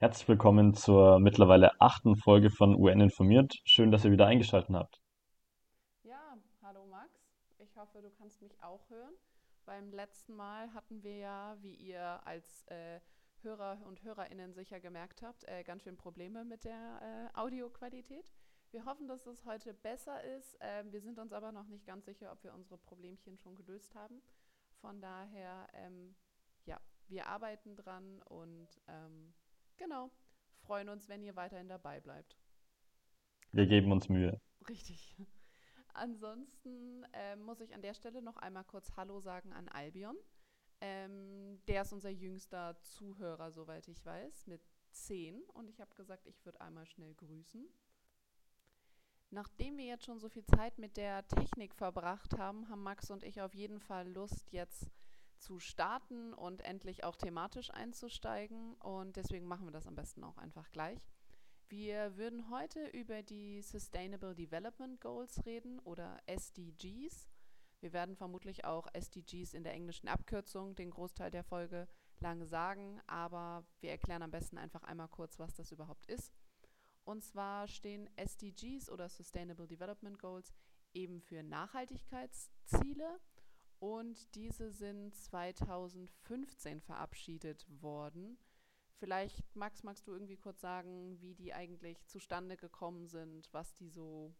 Herzlich willkommen zur mittlerweile achten Folge von UN informiert. Schön, dass ihr wieder eingeschaltet habt. Ja, hallo Max. Ich hoffe, du kannst mich auch hören. Beim letzten Mal hatten wir ja, wie ihr als äh, Hörer und Hörerinnen sicher gemerkt habt, äh, ganz schön Probleme mit der äh, Audioqualität. Wir hoffen, dass es heute besser ist. Ähm, wir sind uns aber noch nicht ganz sicher, ob wir unsere Problemchen schon gelöst haben. Von daher, ähm, ja, wir arbeiten dran und ähm, genau, freuen uns, wenn ihr weiterhin dabei bleibt. Wir geben uns Mühe. Richtig. Ansonsten äh, muss ich an der Stelle noch einmal kurz Hallo sagen an Albion. Ähm, der ist unser jüngster Zuhörer, soweit ich weiß, mit 10. Und ich habe gesagt, ich würde einmal schnell grüßen. Nachdem wir jetzt schon so viel Zeit mit der Technik verbracht haben, haben Max und ich auf jeden Fall Lust, jetzt zu starten und endlich auch thematisch einzusteigen. Und deswegen machen wir das am besten auch einfach gleich. Wir würden heute über die Sustainable Development Goals reden oder SDGs. Wir werden vermutlich auch SDGs in der englischen Abkürzung den Großteil der Folge lang sagen, aber wir erklären am besten einfach einmal kurz, was das überhaupt ist. Und zwar stehen SDGs oder Sustainable Development Goals eben für Nachhaltigkeitsziele und diese sind 2015 verabschiedet worden. Vielleicht, Max, magst du irgendwie kurz sagen, wie die eigentlich zustande gekommen sind, was die so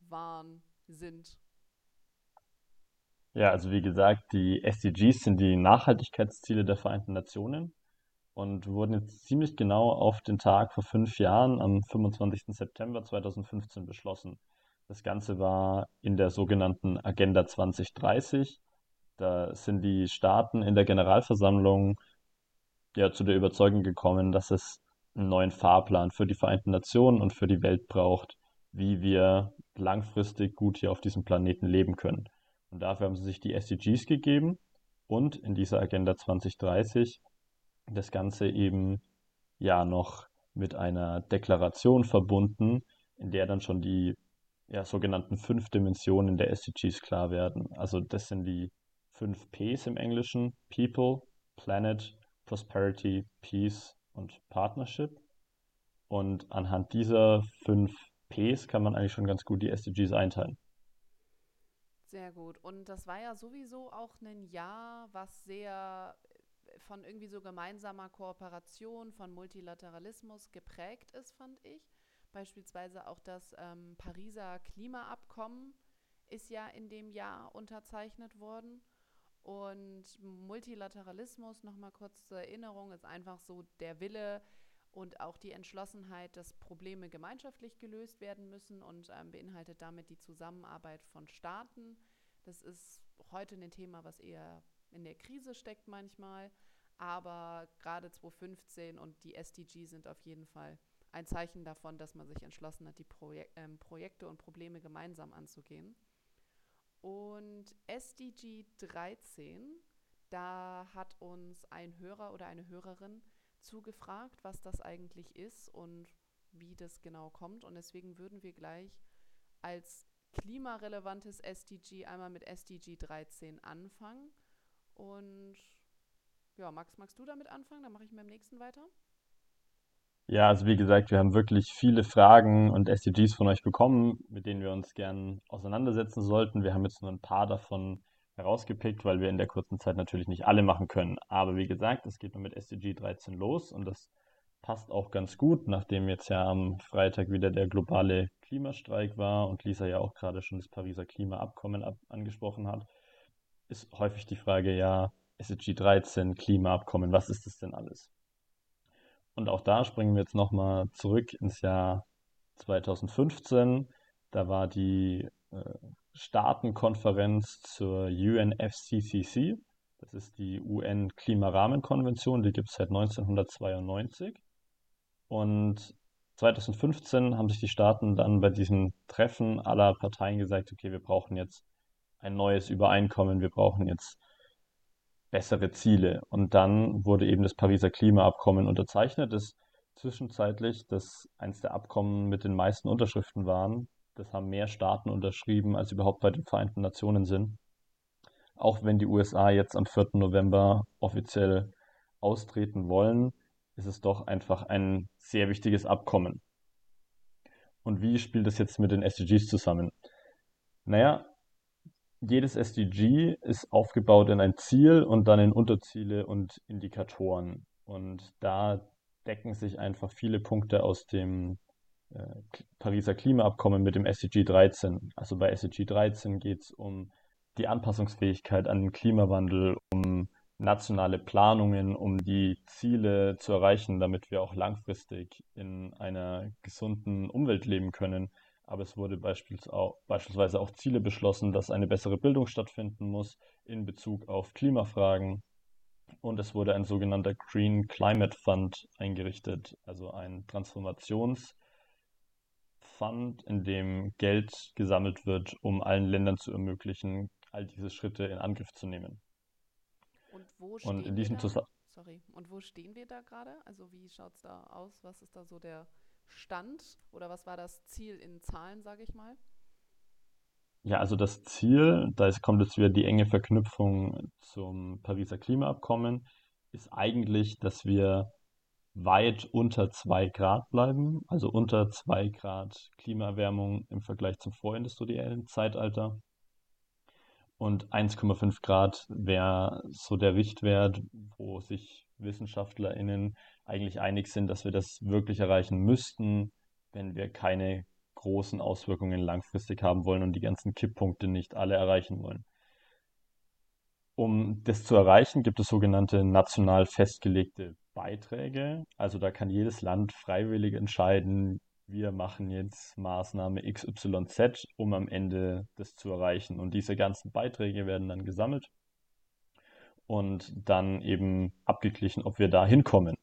waren, sind? Ja, also wie gesagt, die SDGs sind die Nachhaltigkeitsziele der Vereinten Nationen und wurden jetzt ziemlich genau auf den Tag vor fünf Jahren, am 25. September 2015, beschlossen. Das Ganze war in der sogenannten Agenda 2030. Da sind die Staaten in der Generalversammlung ja zu der Überzeugung gekommen, dass es einen neuen Fahrplan für die Vereinten Nationen und für die Welt braucht, wie wir langfristig gut hier auf diesem Planeten leben können. Und dafür haben sie sich die SDGs gegeben und in dieser Agenda 2030 das Ganze eben ja noch mit einer Deklaration verbunden, in der dann schon die ja, sogenannten fünf Dimensionen der SDGs klar werden. Also das sind die fünf Ps im Englischen, People, Planet, Prosperity, Peace und Partnership. Und anhand dieser fünf Ps kann man eigentlich schon ganz gut die SDGs einteilen. Sehr gut. Und das war ja sowieso auch ein Jahr, was sehr äh, von irgendwie so gemeinsamer Kooperation, von Multilateralismus geprägt ist, fand ich. Beispielsweise auch das ähm, Pariser Klimaabkommen ist ja in dem Jahr unterzeichnet worden. Und Multilateralismus, nochmal kurz zur Erinnerung, ist einfach so der Wille und auch die Entschlossenheit, dass Probleme gemeinschaftlich gelöst werden müssen und ähm, beinhaltet damit die Zusammenarbeit von Staaten. Das ist heute ein Thema, was eher in der Krise steckt manchmal, aber gerade 2015 und die SDG sind auf jeden Fall ein Zeichen davon, dass man sich entschlossen hat, die Projek ähm, Projekte und Probleme gemeinsam anzugehen. Und SDG 13, da hat uns ein Hörer oder eine Hörerin zugefragt, was das eigentlich ist und wie das genau kommt. Und deswegen würden wir gleich als klimarelevantes SDG einmal mit SDG 13 anfangen. Und ja, Max, magst du damit anfangen? Dann mache ich mit dem nächsten weiter. Ja, also wie gesagt, wir haben wirklich viele Fragen und SDGs von euch bekommen, mit denen wir uns gern auseinandersetzen sollten. Wir haben jetzt nur ein paar davon herausgepickt, weil wir in der kurzen Zeit natürlich nicht alle machen können. Aber wie gesagt, es geht nur mit SDG 13 los und das passt auch ganz gut, nachdem jetzt ja am Freitag wieder der globale Klimastreik war und Lisa ja auch gerade schon das Pariser Klimaabkommen ab angesprochen hat, ist häufig die Frage, ja, SDG 13, Klimaabkommen, was ist das denn alles? Und auch da springen wir jetzt nochmal zurück ins Jahr 2015. Da war die äh, Staatenkonferenz zur UNFCCC. Das ist die UN-Klimarahmenkonvention, die gibt es seit 1992. Und 2015 haben sich die Staaten dann bei diesem Treffen aller Parteien gesagt, okay, wir brauchen jetzt ein neues Übereinkommen, wir brauchen jetzt bessere Ziele. Und dann wurde eben das Pariser Klimaabkommen unterzeichnet, das zwischenzeitlich das eins der Abkommen mit den meisten Unterschriften waren. Das haben mehr Staaten unterschrieben, als überhaupt bei den Vereinten Nationen sind. Auch wenn die USA jetzt am 4. November offiziell austreten wollen, ist es doch einfach ein sehr wichtiges Abkommen. Und wie spielt das jetzt mit den SDGs zusammen? Naja, jedes SDG ist aufgebaut in ein Ziel und dann in Unterziele und Indikatoren. Und da decken sich einfach viele Punkte aus dem äh, Pariser Klimaabkommen mit dem SDG 13. Also bei SDG 13 geht es um die Anpassungsfähigkeit an den Klimawandel, um nationale Planungen, um die Ziele zu erreichen, damit wir auch langfristig in einer gesunden Umwelt leben können. Aber es wurde beispielsweise auch Ziele beschlossen, dass eine bessere Bildung stattfinden muss in Bezug auf Klimafragen. Und es wurde ein sogenannter Green Climate Fund eingerichtet, also ein Transformationsfund, in dem Geld gesammelt wird, um allen Ländern zu ermöglichen, all diese Schritte in Angriff zu nehmen. Und wo stehen Und wir da? Sorry. Und wo stehen wir da gerade? Also wie schaut es da aus? Was ist da so der Stand oder was war das Ziel in Zahlen, sage ich mal? Ja, also das Ziel, da ist, kommt jetzt wieder die enge Verknüpfung zum Pariser Klimaabkommen, ist eigentlich, dass wir weit unter 2 Grad bleiben, also unter 2 Grad Klimaerwärmung im Vergleich zum vorindustriellen Zeitalter. Und 1,5 Grad wäre so der Richtwert, wo sich WissenschaftlerInnen eigentlich einig sind, dass wir das wirklich erreichen müssten, wenn wir keine großen Auswirkungen langfristig haben wollen und die ganzen Kipppunkte nicht alle erreichen wollen. Um das zu erreichen, gibt es sogenannte national festgelegte Beiträge. Also da kann jedes Land freiwillig entscheiden, wir machen jetzt Maßnahme XYZ, um am Ende das zu erreichen. Und diese ganzen Beiträge werden dann gesammelt und dann eben abgeglichen, ob wir da hinkommen.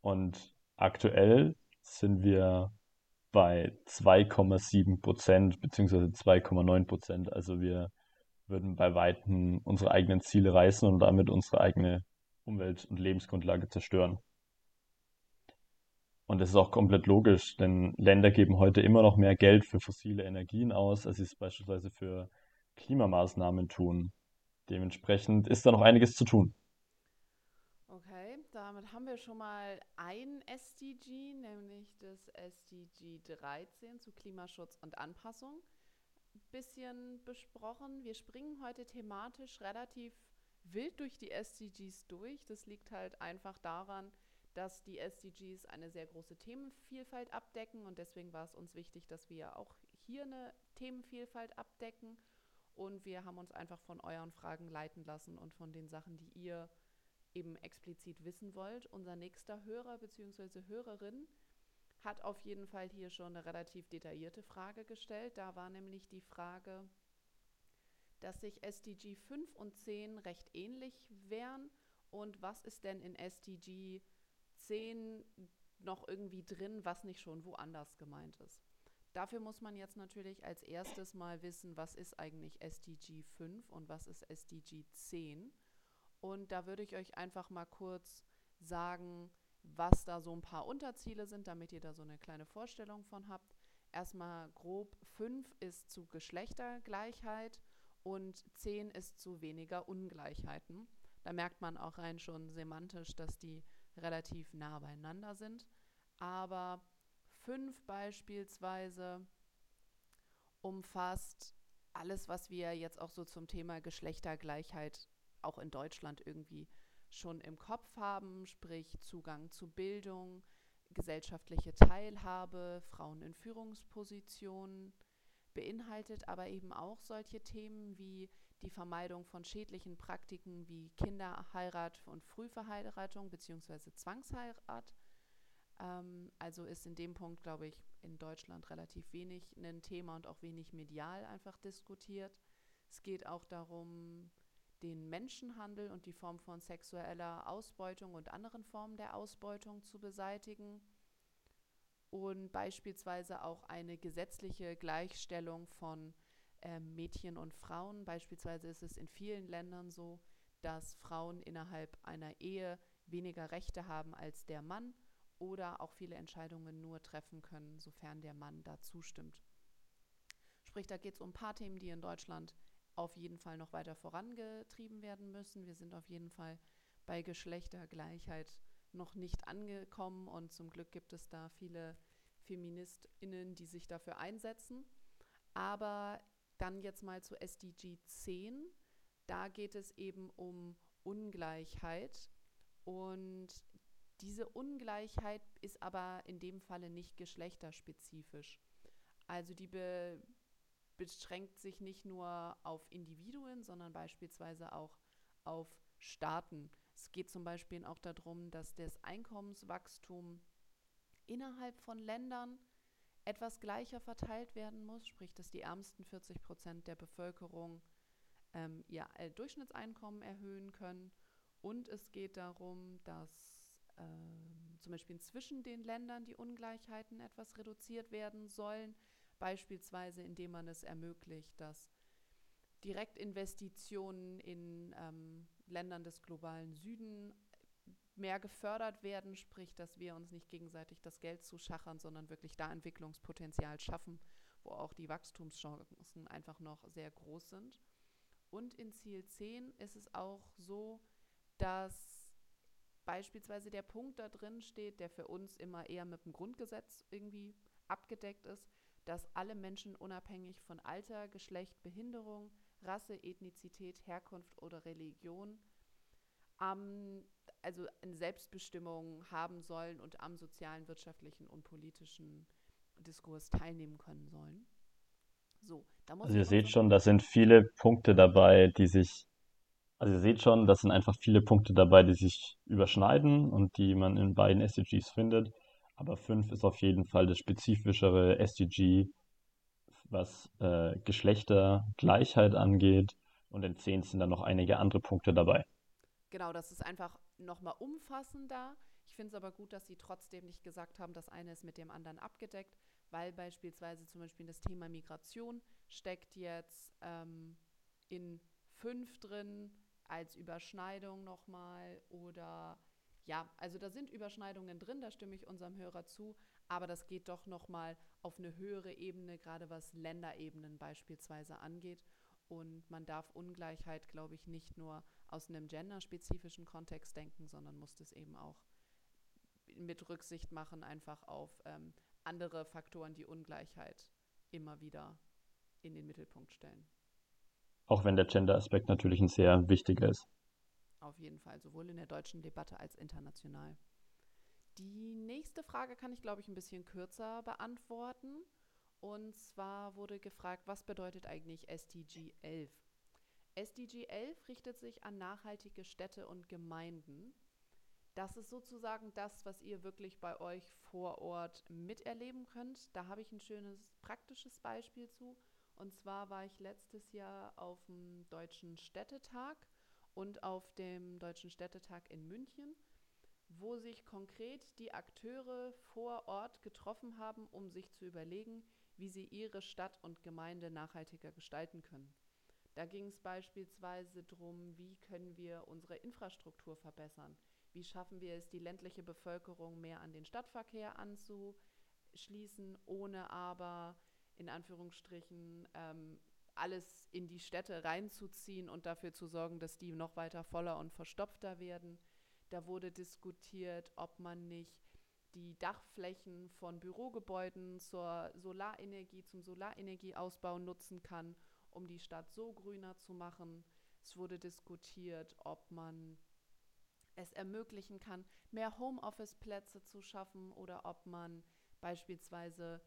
Und aktuell sind wir bei 2,7 Prozent beziehungsweise 2,9 Prozent. Also wir würden bei Weitem unsere eigenen Ziele reißen und damit unsere eigene Umwelt- und Lebensgrundlage zerstören. Und das ist auch komplett logisch, denn Länder geben heute immer noch mehr Geld für fossile Energien aus, als sie es beispielsweise für Klimamaßnahmen tun. Dementsprechend ist da noch einiges zu tun. Okay, damit haben wir schon mal ein SDG, nämlich das SDG 13 zu Klimaschutz und Anpassung, bisschen besprochen. Wir springen heute thematisch relativ wild durch die SDGs durch. Das liegt halt einfach daran, dass die SDGs eine sehr große Themenvielfalt abdecken und deswegen war es uns wichtig, dass wir auch hier eine Themenvielfalt abdecken und wir haben uns einfach von euren Fragen leiten lassen und von den Sachen, die ihr eben explizit wissen wollt. Unser nächster Hörer bzw. Hörerin hat auf jeden Fall hier schon eine relativ detaillierte Frage gestellt. Da war nämlich die Frage, dass sich SDG 5 und 10 recht ähnlich wären und was ist denn in SDG 10 noch irgendwie drin, was nicht schon woanders gemeint ist. Dafür muss man jetzt natürlich als erstes mal wissen, was ist eigentlich SDG 5 und was ist SDG 10. Und da würde ich euch einfach mal kurz sagen, was da so ein paar Unterziele sind, damit ihr da so eine kleine Vorstellung von habt. Erstmal grob 5 ist zu Geschlechtergleichheit und 10 ist zu weniger Ungleichheiten. Da merkt man auch rein schon semantisch, dass die relativ nah beieinander sind. Aber 5 beispielsweise umfasst alles, was wir jetzt auch so zum Thema Geschlechtergleichheit auch in Deutschland irgendwie schon im Kopf haben, sprich Zugang zu Bildung, gesellschaftliche Teilhabe, Frauen in Führungspositionen, beinhaltet aber eben auch solche Themen wie die Vermeidung von schädlichen Praktiken wie Kinderheirat und Frühverheiratung bzw. Zwangsheirat. Ähm, also ist in dem Punkt, glaube ich, in Deutschland relativ wenig ein Thema und auch wenig medial einfach diskutiert. Es geht auch darum, den Menschenhandel und die Form von sexueller Ausbeutung und anderen Formen der Ausbeutung zu beseitigen und beispielsweise auch eine gesetzliche Gleichstellung von äh, Mädchen und Frauen. Beispielsweise ist es in vielen Ländern so, dass Frauen innerhalb einer Ehe weniger Rechte haben als der Mann oder auch viele Entscheidungen nur treffen können, sofern der Mann da zustimmt. Sprich, da geht es um ein paar Themen, die in Deutschland auf jeden Fall noch weiter vorangetrieben werden müssen. Wir sind auf jeden Fall bei Geschlechtergleichheit noch nicht angekommen und zum Glück gibt es da viele Feministinnen, die sich dafür einsetzen. Aber dann jetzt mal zu SDG 10. Da geht es eben um Ungleichheit und diese Ungleichheit ist aber in dem Falle nicht geschlechterspezifisch. Also die be beschränkt sich nicht nur auf Individuen, sondern beispielsweise auch auf Staaten. Es geht zum Beispiel auch darum, dass das Einkommenswachstum innerhalb von Ländern etwas gleicher verteilt werden muss, sprich, dass die ärmsten 40 Prozent der Bevölkerung ähm, ihr Durchschnittseinkommen erhöhen können. Und es geht darum, dass ähm, zum Beispiel zwischen den Ländern die Ungleichheiten etwas reduziert werden sollen, beispielsweise indem man es ermöglicht, dass Direktinvestitionen in ähm, Ländern des globalen Süden mehr gefördert werden, sprich, dass wir uns nicht gegenseitig das Geld zuschachern, sondern wirklich da Entwicklungspotenzial schaffen, wo auch die Wachstumschancen einfach noch sehr groß sind. Und in Ziel 10 ist es auch so, dass beispielsweise der Punkt da drin steht, der für uns immer eher mit dem Grundgesetz irgendwie abgedeckt ist, dass alle Menschen unabhängig von Alter, Geschlecht, Behinderung, Rasse, Ethnizität, Herkunft oder Religion am, also eine Selbstbestimmung haben sollen und am sozialen, wirtschaftlichen und politischen Diskurs teilnehmen können sollen. So, da muss also ihr seht schon, da sind viele Punkte dabei, die sich, also ihr seht schon, das sind einfach viele Punkte dabei, die sich überschneiden und die man in beiden SDGs findet. Aber 5 ist auf jeden Fall das spezifischere SDG, was äh, Geschlechtergleichheit angeht. Und in 10 sind dann noch einige andere Punkte dabei. Genau, das ist einfach nochmal umfassender. Ich finde es aber gut, dass Sie trotzdem nicht gesagt haben, das eine ist mit dem anderen abgedeckt, weil beispielsweise zum Beispiel das Thema Migration steckt jetzt ähm, in 5 drin als Überschneidung nochmal oder ja, also da sind Überschneidungen drin, da stimme ich unserem Hörer zu, aber das geht doch nochmal auf eine höhere Ebene, gerade was Länderebenen beispielsweise angeht. Und man darf Ungleichheit, glaube ich, nicht nur aus einem genderspezifischen Kontext denken, sondern muss das eben auch mit Rücksicht machen, einfach auf ähm, andere Faktoren, die Ungleichheit immer wieder in den Mittelpunkt stellen. Auch wenn der Gender-Aspekt natürlich ein sehr wichtiger ist. Auf jeden Fall, sowohl in der deutschen Debatte als international. Die nächste Frage kann ich, glaube ich, ein bisschen kürzer beantworten. Und zwar wurde gefragt, was bedeutet eigentlich SDG 11? SDG 11 richtet sich an nachhaltige Städte und Gemeinden. Das ist sozusagen das, was ihr wirklich bei euch vor Ort miterleben könnt. Da habe ich ein schönes praktisches Beispiel zu. Und zwar war ich letztes Jahr auf dem Deutschen Städtetag und auf dem Deutschen Städtetag in München, wo sich konkret die Akteure vor Ort getroffen haben, um sich zu überlegen, wie sie ihre Stadt und Gemeinde nachhaltiger gestalten können. Da ging es beispielsweise darum, wie können wir unsere Infrastruktur verbessern, wie schaffen wir es, die ländliche Bevölkerung mehr an den Stadtverkehr anzuschließen, ohne aber in Anführungsstrichen ähm, alles in die Städte reinzuziehen und dafür zu sorgen, dass die noch weiter voller und verstopfter werden. Da wurde diskutiert, ob man nicht die Dachflächen von Bürogebäuden zur Solarenergie, zum Solarenergieausbau nutzen kann, um die Stadt so grüner zu machen. Es wurde diskutiert, ob man es ermöglichen kann, mehr Homeoffice-Plätze zu schaffen oder ob man beispielsweise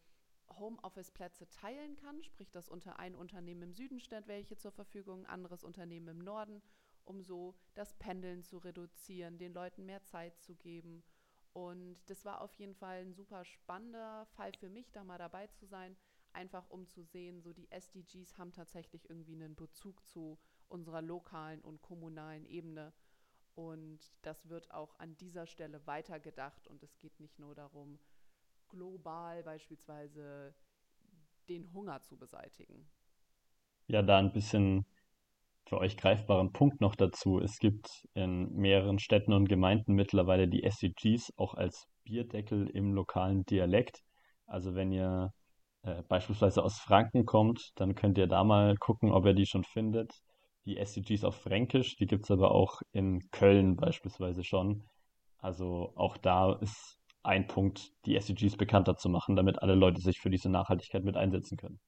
Homeoffice-Plätze teilen kann, sprich, dass unter ein Unternehmen im Süden stellt welche zur Verfügung, anderes Unternehmen im Norden, um so das Pendeln zu reduzieren, den Leuten mehr Zeit zu geben. Und das war auf jeden Fall ein super spannender Fall für mich, da mal dabei zu sein, einfach um zu sehen, so die SDGs haben tatsächlich irgendwie einen Bezug zu unserer lokalen und kommunalen Ebene. Und das wird auch an dieser Stelle weitergedacht und es geht nicht nur darum, global beispielsweise den Hunger zu beseitigen? Ja, da ein bisschen für euch greifbaren Punkt noch dazu. Es gibt in mehreren Städten und Gemeinden mittlerweile die SDGs auch als Bierdeckel im lokalen Dialekt. Also wenn ihr äh, beispielsweise aus Franken kommt, dann könnt ihr da mal gucken, ob ihr die schon findet. Die SDGs auf Fränkisch, die gibt es aber auch in Köln beispielsweise schon. Also auch da ist ein Punkt, die SDGs bekannter zu machen, damit alle Leute sich für diese Nachhaltigkeit mit einsetzen können.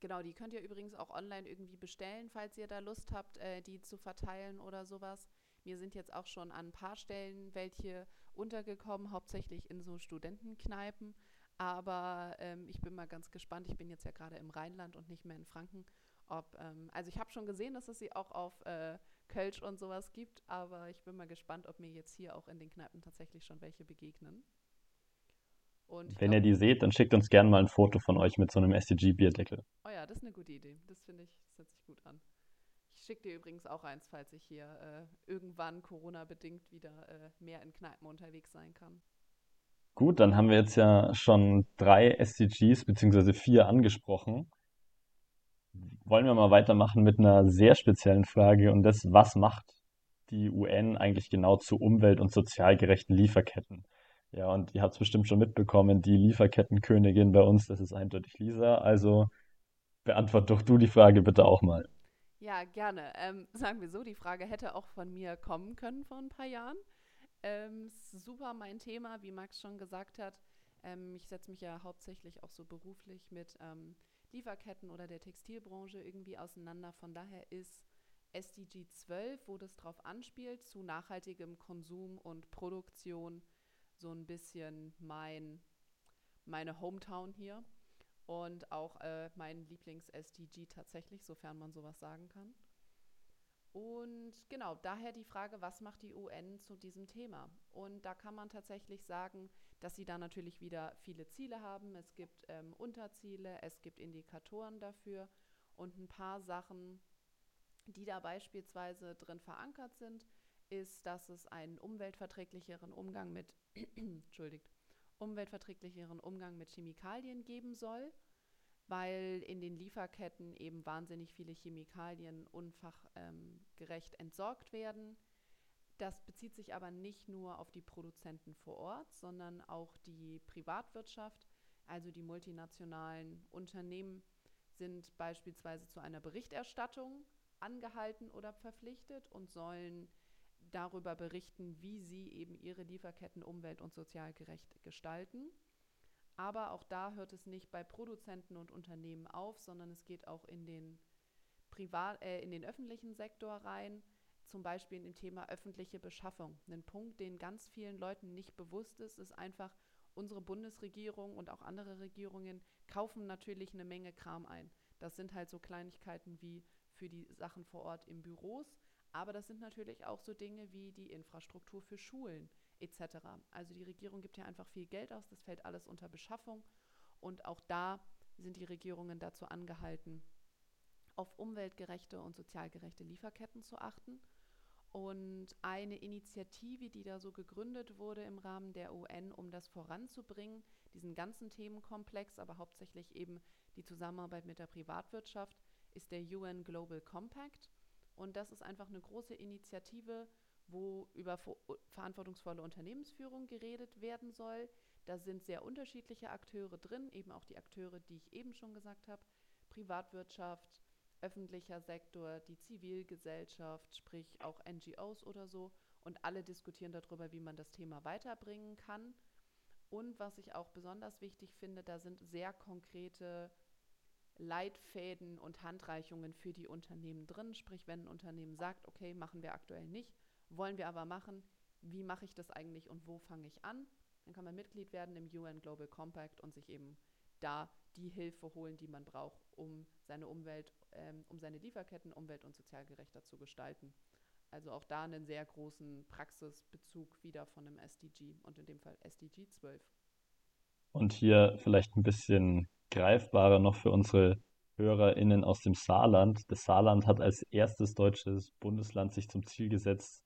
Genau, die könnt ihr übrigens auch online irgendwie bestellen, falls ihr da Lust habt, äh, die zu verteilen oder sowas. Mir sind jetzt auch schon an ein paar Stellen welche untergekommen, hauptsächlich in so Studentenkneipen. Aber ähm, ich bin mal ganz gespannt. Ich bin jetzt ja gerade im Rheinland und nicht mehr in Franken. Ob, ähm, also ich habe schon gesehen, dass es sie auch auf äh, Kölsch und sowas gibt, aber ich bin mal gespannt, ob mir jetzt hier auch in den Kneipen tatsächlich schon welche begegnen. Und Wenn glaub, ihr die seht, dann schickt uns gerne mal ein Foto von euch mit so einem SDG-Bierdeckel. oh ja, das ist eine gute Idee. Das finde ich, das hört sich gut an. Ich schicke dir übrigens auch eins, falls ich hier äh, irgendwann Corona-bedingt wieder äh, mehr in Kneipen unterwegs sein kann. Gut, dann haben wir jetzt ja schon drei SDGs beziehungsweise vier angesprochen. Wollen wir mal weitermachen mit einer sehr speziellen Frage und das, was macht die UN eigentlich genau zu umwelt- und sozial gerechten Lieferketten? Ja, und ihr habt es bestimmt schon mitbekommen, die Lieferkettenkönigin bei uns, das ist eindeutig Lisa. Also beantwort doch du die Frage bitte auch mal. Ja, gerne. Ähm, sagen wir so, die Frage hätte auch von mir kommen können vor ein paar Jahren. Ähm, super mein Thema, wie Max schon gesagt hat. Ähm, ich setze mich ja hauptsächlich auch so beruflich mit ähm, Lieferketten oder der Textilbranche irgendwie auseinander. Von daher ist SDG 12, wo das drauf anspielt, zu nachhaltigem Konsum und Produktion so ein bisschen mein, meine Hometown hier und auch äh, mein Lieblings-SDG tatsächlich, sofern man sowas sagen kann. Und genau, daher die Frage, was macht die UN zu diesem Thema? Und da kann man tatsächlich sagen, dass sie da natürlich wieder viele Ziele haben. Es gibt ähm, Unterziele, es gibt Indikatoren dafür und ein paar Sachen, die da beispielsweise drin verankert sind, ist, dass es einen umweltverträglicheren Umgang mit, entschuldigt, umweltverträglicheren Umgang mit Chemikalien geben soll weil in den Lieferketten eben wahnsinnig viele Chemikalien unfachgerecht ähm, entsorgt werden. Das bezieht sich aber nicht nur auf die Produzenten vor Ort, sondern auch die Privatwirtschaft, also die multinationalen Unternehmen sind beispielsweise zu einer Berichterstattung angehalten oder verpflichtet und sollen darüber berichten, wie sie eben ihre Lieferketten umwelt- und sozialgerecht gestalten. Aber auch da hört es nicht bei Produzenten und Unternehmen auf, sondern es geht auch in den, Privat, äh, in den öffentlichen Sektor rein, zum Beispiel in dem Thema öffentliche Beschaffung. Ein Punkt, den ganz vielen Leuten nicht bewusst ist, ist einfach, unsere Bundesregierung und auch andere Regierungen kaufen natürlich eine Menge Kram ein. Das sind halt so Kleinigkeiten wie für die Sachen vor Ort im Büros, aber das sind natürlich auch so Dinge wie die Infrastruktur für Schulen, etc. Also die Regierung gibt ja einfach viel Geld aus, das fällt alles unter Beschaffung und auch da sind die Regierungen dazu angehalten, auf umweltgerechte und sozialgerechte Lieferketten zu achten. Und eine Initiative, die da so gegründet wurde im Rahmen der UN, um das voranzubringen, diesen ganzen Themenkomplex, aber hauptsächlich eben die Zusammenarbeit mit der Privatwirtschaft, ist der UN Global Compact. Und das ist einfach eine große Initiative, wo über verantwortungsvolle Unternehmensführung geredet werden soll. Da sind sehr unterschiedliche Akteure drin, eben auch die Akteure, die ich eben schon gesagt habe, Privatwirtschaft, öffentlicher Sektor, die Zivilgesellschaft, sprich auch NGOs oder so. Und alle diskutieren darüber, wie man das Thema weiterbringen kann. Und was ich auch besonders wichtig finde, da sind sehr konkrete Leitfäden und Handreichungen für die Unternehmen drin. Sprich, wenn ein Unternehmen sagt, okay, machen wir aktuell nicht, wollen wir aber machen. Wie mache ich das eigentlich und wo fange ich an? Dann kann man Mitglied werden im UN Global Compact und sich eben da die Hilfe holen, die man braucht, um seine Umwelt, ähm, um seine Lieferketten umwelt- und sozialgerechter zu gestalten. Also auch da einen sehr großen Praxisbezug wieder von einem SDG und in dem Fall SDG 12. Und hier vielleicht ein bisschen greifbarer noch für unsere HörerInnen aus dem Saarland. Das Saarland hat als erstes deutsches Bundesland sich zum Ziel gesetzt,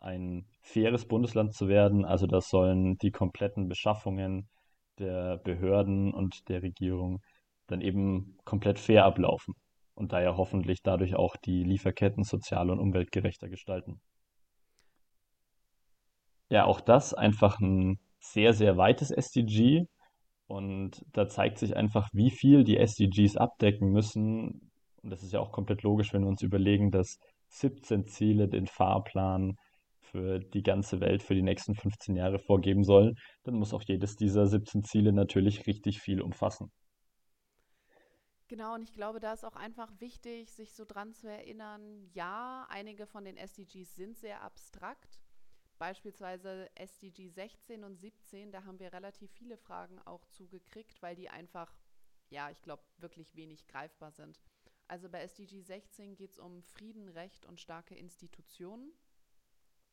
ein faires Bundesland zu werden. Also das sollen die kompletten Beschaffungen der Behörden und der Regierung dann eben komplett fair ablaufen und daher hoffentlich dadurch auch die Lieferketten sozial und umweltgerechter gestalten. Ja, auch das einfach ein sehr, sehr weites SDG und da zeigt sich einfach, wie viel die SDGs abdecken müssen. Und das ist ja auch komplett logisch, wenn wir uns überlegen, dass 17 Ziele den Fahrplan für die ganze Welt für die nächsten 15 Jahre vorgeben sollen, dann muss auch jedes dieser 17 Ziele natürlich richtig viel umfassen. Genau, und ich glaube, da ist auch einfach wichtig, sich so dran zu erinnern, ja, einige von den SDGs sind sehr abstrakt. Beispielsweise SDG 16 und 17, da haben wir relativ viele Fragen auch zugekriegt, weil die einfach, ja, ich glaube, wirklich wenig greifbar sind. Also bei SDG 16 geht es um Frieden, Recht und starke Institutionen.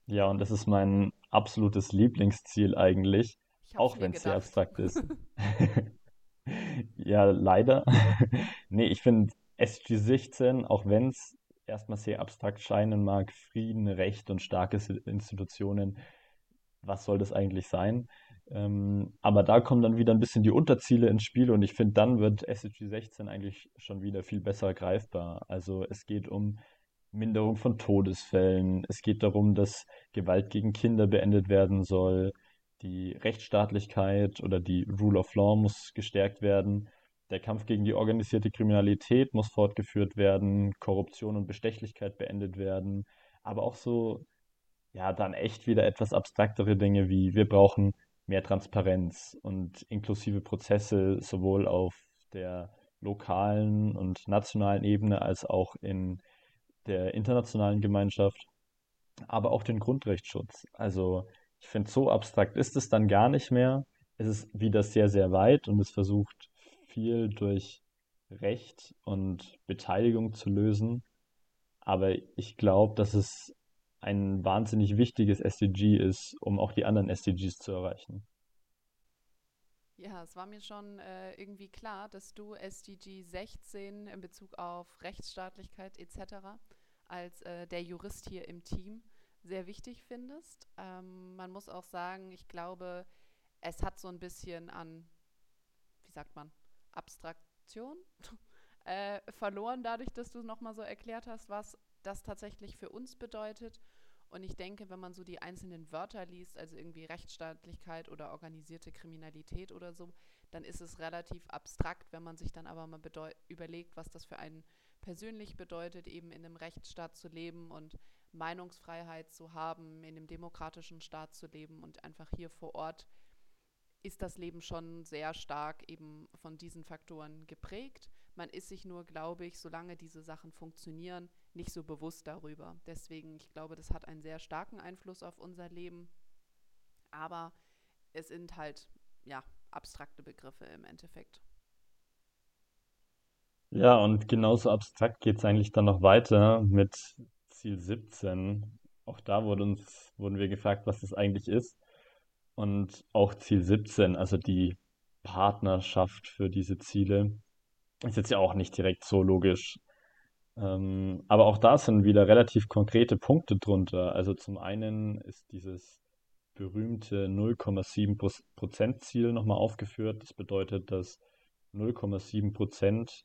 Ja, und das ist mein absolutes Lieblingsziel eigentlich, auch wenn es sehr abstrakt ist. Ja, leider. Nee, ich finde SG 16, auch wenn es erstmal sehr abstrakt scheinen mag, Frieden, Recht und starke Institutionen, was soll das eigentlich sein? Ähm, aber da kommen dann wieder ein bisschen die Unterziele ins Spiel und ich finde, dann wird SDG 16 eigentlich schon wieder viel besser greifbar. Also es geht um Minderung von Todesfällen, es geht darum, dass Gewalt gegen Kinder beendet werden soll, die Rechtsstaatlichkeit oder die Rule of Law muss gestärkt werden. Der Kampf gegen die organisierte Kriminalität muss fortgeführt werden. Korruption und Bestechlichkeit beendet werden. Aber auch so, ja, dann echt wieder etwas abstraktere Dinge wie wir brauchen mehr Transparenz und inklusive Prozesse sowohl auf der lokalen und nationalen Ebene als auch in der internationalen Gemeinschaft, aber auch den Grundrechtsschutz. Also ich finde, so abstrakt ist es dann gar nicht mehr. Es ist wieder sehr, sehr weit und es versucht viel durch Recht und Beteiligung zu lösen. Aber ich glaube, dass es ein wahnsinnig wichtiges SDG ist, um auch die anderen SDGs zu erreichen. Ja, es war mir schon äh, irgendwie klar, dass du SDG 16 in Bezug auf Rechtsstaatlichkeit etc. als äh, der Jurist hier im Team sehr wichtig findest. Ähm, man muss auch sagen, ich glaube, es hat so ein bisschen an, wie sagt man, Abstraktion äh, verloren, dadurch, dass du nochmal so erklärt hast, was das tatsächlich für uns bedeutet. Und ich denke, wenn man so die einzelnen Wörter liest, also irgendwie Rechtsstaatlichkeit oder organisierte Kriminalität oder so, dann ist es relativ abstrakt. Wenn man sich dann aber mal überlegt, was das für einen persönlich bedeutet, eben in einem Rechtsstaat zu leben und Meinungsfreiheit zu haben, in einem demokratischen Staat zu leben und einfach hier vor Ort ist das Leben schon sehr stark eben von diesen Faktoren geprägt. Man ist sich nur, glaube ich, solange diese Sachen funktionieren, nicht so bewusst darüber. Deswegen, ich glaube, das hat einen sehr starken Einfluss auf unser Leben. Aber es sind halt, ja, abstrakte Begriffe im Endeffekt. Ja, und genauso abstrakt geht es eigentlich dann noch weiter mit Ziel 17. Auch da wurde uns, wurden wir gefragt, was das eigentlich ist. Und auch Ziel 17, also die Partnerschaft für diese Ziele, ist jetzt ja auch nicht direkt so logisch. Ähm, aber auch da sind wieder relativ konkrete Punkte drunter. Also zum einen ist dieses berühmte 0,7% Ziel nochmal aufgeführt. Das bedeutet, dass 0,7%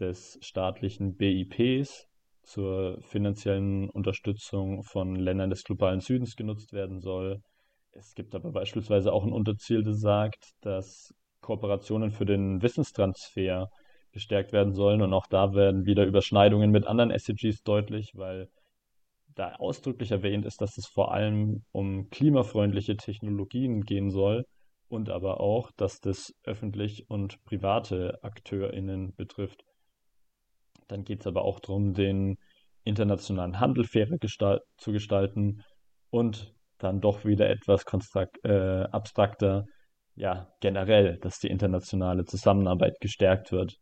des staatlichen BIPs zur finanziellen Unterstützung von Ländern des globalen Südens genutzt werden soll. Es gibt aber beispielsweise auch ein Unterziel, das sagt, dass Kooperationen für den Wissenstransfer gestärkt werden sollen. Und auch da werden wieder Überschneidungen mit anderen SDGs deutlich, weil da ausdrücklich erwähnt ist, dass es vor allem um klimafreundliche Technologien gehen soll und aber auch, dass das öffentlich und private AkteurInnen betrifft. Dann geht es aber auch darum, den internationalen Handel fairer gestal zu gestalten und dann doch wieder etwas äh, abstrakter, ja, generell, dass die internationale Zusammenarbeit gestärkt wird.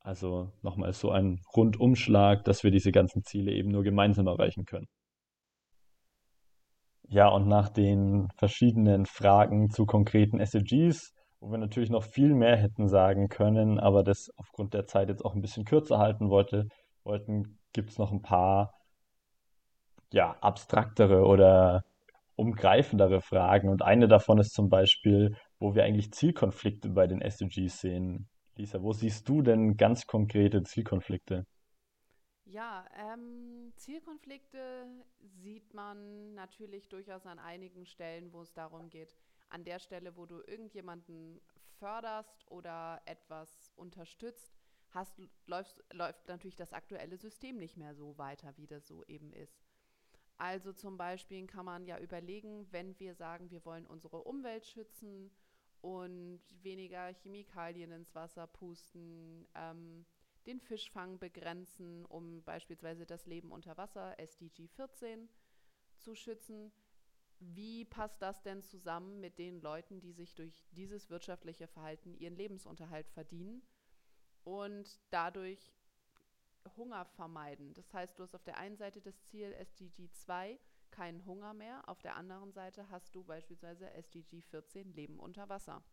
Also nochmal so ein Rundumschlag, dass wir diese ganzen Ziele eben nur gemeinsam erreichen können. Ja, und nach den verschiedenen Fragen zu konkreten SDGs wo wir natürlich noch viel mehr hätten sagen können, aber das aufgrund der Zeit jetzt auch ein bisschen kürzer halten wollte, wollten, gibt es noch ein paar ja, abstraktere oder umgreifendere Fragen. Und eine davon ist zum Beispiel, wo wir eigentlich Zielkonflikte bei den SDGs sehen. Lisa, wo siehst du denn ganz konkrete Zielkonflikte? Ja, ähm, Zielkonflikte sieht man natürlich durchaus an einigen Stellen, wo es darum geht, an der Stelle, wo du irgendjemanden förderst oder etwas unterstützt, hast, läuft, läuft natürlich das aktuelle System nicht mehr so weiter, wie das so eben ist. Also zum Beispiel kann man ja überlegen, wenn wir sagen, wir wollen unsere Umwelt schützen und weniger Chemikalien ins Wasser pusten, ähm, den Fischfang begrenzen, um beispielsweise das Leben unter Wasser, SDG 14, zu schützen. Wie passt das denn zusammen mit den Leuten, die sich durch dieses wirtschaftliche Verhalten ihren Lebensunterhalt verdienen und dadurch Hunger vermeiden? Das heißt, du hast auf der einen Seite das Ziel SDG 2, keinen Hunger mehr, auf der anderen Seite hast du beispielsweise SDG 14, Leben unter Wasser.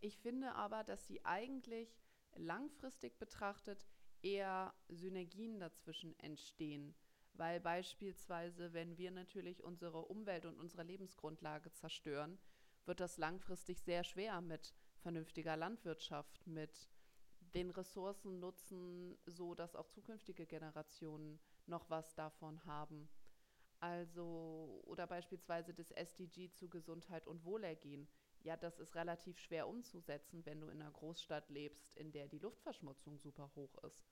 Ich finde aber, dass sie eigentlich langfristig betrachtet eher Synergien dazwischen entstehen. Weil beispielsweise, wenn wir natürlich unsere Umwelt und unsere Lebensgrundlage zerstören, wird das langfristig sehr schwer mit vernünftiger Landwirtschaft, mit den Ressourcen nutzen, so dass auch zukünftige Generationen noch was davon haben. Also, oder beispielsweise das SDG zu Gesundheit und Wohlergehen ja, das ist relativ schwer umzusetzen, wenn du in einer Großstadt lebst, in der die Luftverschmutzung super hoch ist.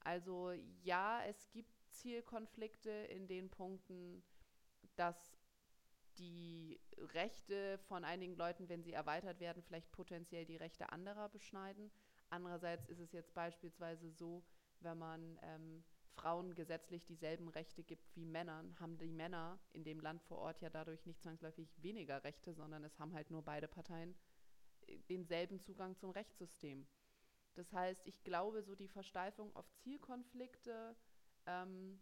Also ja, es gibt Zielkonflikte in den Punkten, dass die Rechte von einigen Leuten, wenn sie erweitert werden, vielleicht potenziell die Rechte anderer beschneiden. Andererseits ist es jetzt beispielsweise so, wenn man ähm, Frauen gesetzlich dieselben Rechte gibt wie Männern, haben die Männer in dem Land vor Ort ja dadurch nicht zwangsläufig weniger Rechte, sondern es haben halt nur beide Parteien äh, denselben Zugang zum Rechtssystem. Das heißt, ich glaube, so die Versteifung auf Zielkonflikte ähm,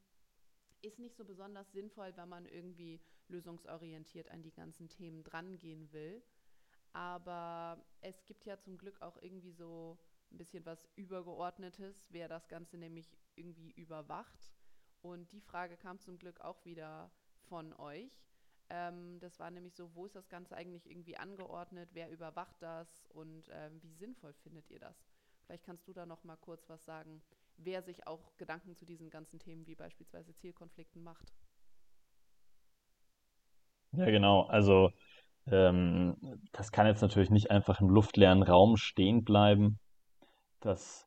ist nicht so besonders sinnvoll, wenn man irgendwie lösungsorientiert an die ganzen Themen drangehen will. Aber es gibt ja zum Glück auch irgendwie so ein bisschen was Übergeordnetes, wer das Ganze nämlich irgendwie überwacht. Und die Frage kam zum Glück auch wieder von euch. Ähm, das war nämlich so, wo ist das Ganze eigentlich irgendwie angeordnet? Wer überwacht das? Und ähm, wie sinnvoll findet ihr das? Vielleicht kannst du da noch mal kurz was sagen, wer sich auch Gedanken zu diesen ganzen Themen wie beispielsweise Zielkonflikten macht. Ja, genau. Also ähm, das kann jetzt natürlich nicht einfach im luftleeren Raum stehen bleiben, dass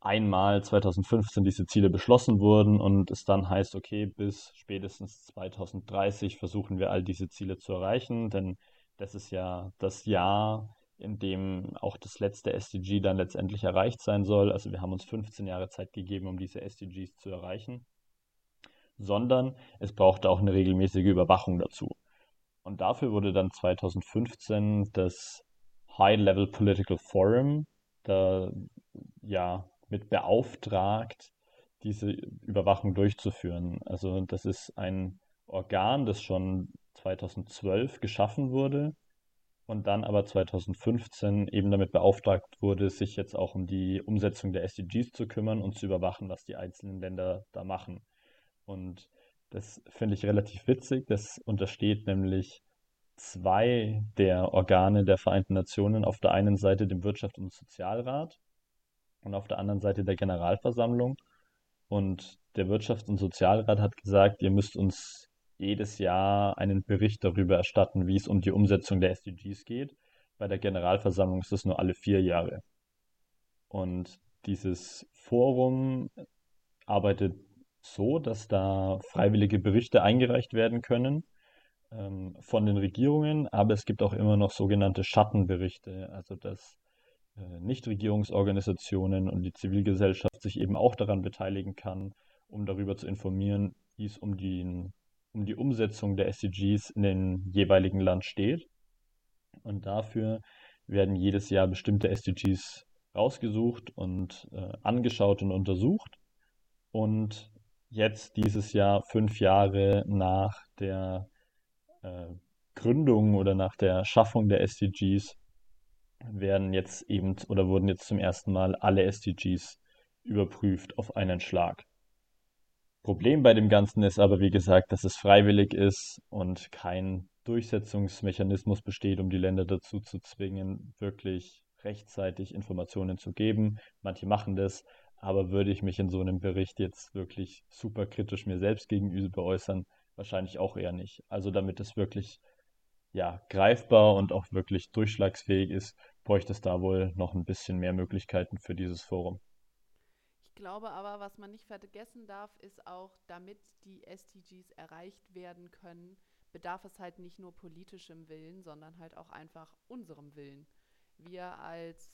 einmal 2015 diese Ziele beschlossen wurden und es dann heißt, okay, bis spätestens 2030 versuchen wir all diese Ziele zu erreichen, denn das ist ja das Jahr, in dem auch das letzte SDG dann letztendlich erreicht sein soll. Also wir haben uns 15 Jahre Zeit gegeben, um diese SDGs zu erreichen, sondern es brauchte auch eine regelmäßige Überwachung dazu. Und dafür wurde dann 2015 das High-Level Political Forum da ja mit beauftragt, diese Überwachung durchzuführen. Also das ist ein Organ, das schon 2012 geschaffen wurde und dann aber 2015 eben damit beauftragt wurde, sich jetzt auch um die Umsetzung der SDGs zu kümmern und zu überwachen, was die einzelnen Länder da machen. Und das finde ich relativ witzig. Das untersteht nämlich zwei der Organe der Vereinten Nationen. Auf der einen Seite dem Wirtschafts- und Sozialrat und auf der anderen Seite der Generalversammlung. Und der Wirtschafts- und Sozialrat hat gesagt, ihr müsst uns jedes Jahr einen Bericht darüber erstatten, wie es um die Umsetzung der SDGs geht. Bei der Generalversammlung ist es nur alle vier Jahre. Und dieses Forum arbeitet so, dass da freiwillige Berichte eingereicht werden können ähm, von den Regierungen, aber es gibt auch immer noch sogenannte Schattenberichte, also dass äh, Nichtregierungsorganisationen und die Zivilgesellschaft sich eben auch daran beteiligen kann, um darüber zu informieren, wie es um die, um die Umsetzung der SDGs in dem jeweiligen Land steht. Und dafür werden jedes Jahr bestimmte SDGs rausgesucht und äh, angeschaut und untersucht. Und jetzt dieses Jahr, fünf Jahre nach der äh, Gründung oder nach der Schaffung der SDGs, werden jetzt eben oder wurden jetzt zum ersten Mal alle SDGs überprüft auf einen Schlag. Problem bei dem Ganzen ist aber, wie gesagt, dass es freiwillig ist und kein Durchsetzungsmechanismus besteht, um die Länder dazu zu zwingen, wirklich rechtzeitig Informationen zu geben. Manche machen das, aber würde ich mich in so einem Bericht jetzt wirklich super kritisch mir selbst gegenüber äußern, wahrscheinlich auch eher nicht. Also damit es wirklich ja, greifbar und auch wirklich durchschlagsfähig ist, bräuchte es da wohl noch ein bisschen mehr Möglichkeiten für dieses Forum. Ich glaube aber, was man nicht vergessen darf, ist auch, damit die SDGs erreicht werden können, bedarf es halt nicht nur politischem Willen, sondern halt auch einfach unserem Willen. Wir als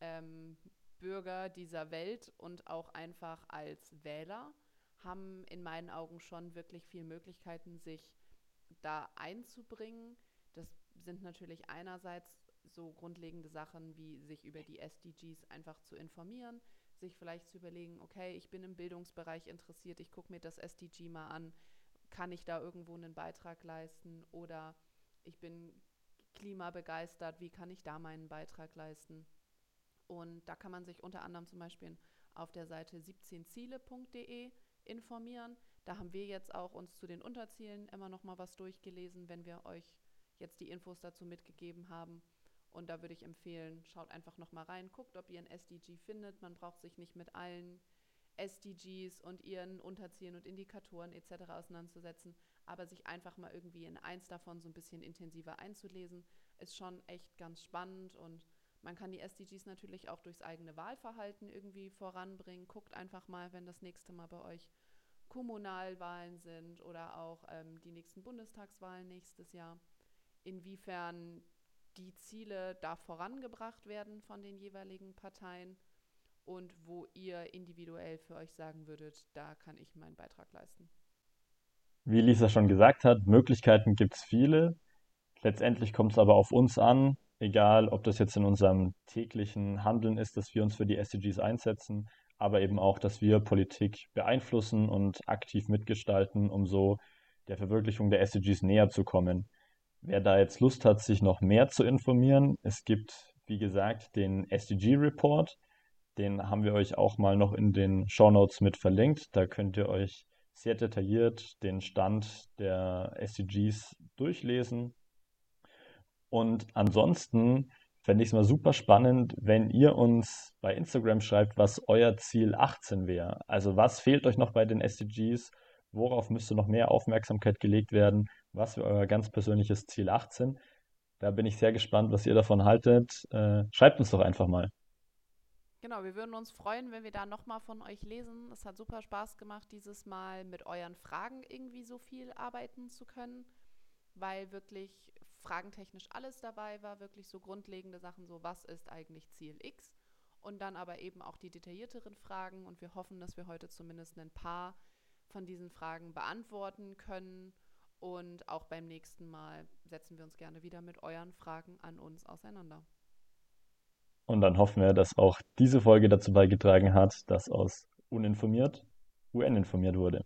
ähm, Bürger dieser Welt und auch einfach als Wähler haben in meinen Augen schon wirklich viele Möglichkeiten, sich da einzubringen. Das sind natürlich einerseits so grundlegende Sachen wie sich über die SDGs einfach zu informieren, sich vielleicht zu überlegen, okay, ich bin im Bildungsbereich interessiert, ich gucke mir das SDG mal an, kann ich da irgendwo einen Beitrag leisten oder ich bin klimabegeistert, wie kann ich da meinen Beitrag leisten? Und da kann man sich unter anderem zum Beispiel auf der Seite 17ziele.de informieren. Da haben wir jetzt auch uns zu den Unterzielen immer noch mal was durchgelesen, wenn wir euch jetzt die Infos dazu mitgegeben haben. Und da würde ich empfehlen, schaut einfach noch mal rein, guckt, ob ihr ein SDG findet. Man braucht sich nicht mit allen SDGs und ihren Unterzielen und Indikatoren etc. auseinanderzusetzen, aber sich einfach mal irgendwie in eins davon so ein bisschen intensiver einzulesen, ist schon echt ganz spannend und man kann die SDGs natürlich auch durchs eigene Wahlverhalten irgendwie voranbringen. Guckt einfach mal, wenn das nächste Mal bei euch Kommunalwahlen sind oder auch ähm, die nächsten Bundestagswahlen nächstes Jahr, inwiefern die Ziele da vorangebracht werden von den jeweiligen Parteien und wo ihr individuell für euch sagen würdet, da kann ich meinen Beitrag leisten. Wie Lisa schon gesagt hat, Möglichkeiten gibt es viele. Letztendlich kommt es aber auf uns an, egal ob das jetzt in unserem täglichen Handeln ist, dass wir uns für die SDGs einsetzen, aber eben auch, dass wir Politik beeinflussen und aktiv mitgestalten, um so der Verwirklichung der SDGs näher zu kommen. Wer da jetzt Lust hat, sich noch mehr zu informieren, es gibt, wie gesagt, den SDG-Report. Den haben wir euch auch mal noch in den Show Notes mit verlinkt. Da könnt ihr euch sehr detailliert den Stand der SDGs durchlesen. Und ansonsten fände ich es mal super spannend, wenn ihr uns bei Instagram schreibt, was euer Ziel 18 wäre. Also was fehlt euch noch bei den SDGs? Worauf müsste noch mehr Aufmerksamkeit gelegt werden? Was wäre euer ganz persönliches Ziel 18? Da bin ich sehr gespannt, was ihr davon haltet. Äh, schreibt uns doch einfach mal. Genau, wir würden uns freuen, wenn wir da nochmal von euch lesen. Es hat super Spaß gemacht, dieses Mal mit euren Fragen irgendwie so viel arbeiten zu können, weil wirklich fragentechnisch alles dabei war, wirklich so grundlegende Sachen, so was ist eigentlich Ziel X und dann aber eben auch die detaillierteren Fragen und wir hoffen, dass wir heute zumindest ein paar von diesen Fragen beantworten können und auch beim nächsten Mal setzen wir uns gerne wieder mit euren Fragen an uns auseinander. Und dann hoffen wir, dass auch diese Folge dazu beigetragen hat, dass aus uninformiert UN informiert wurde.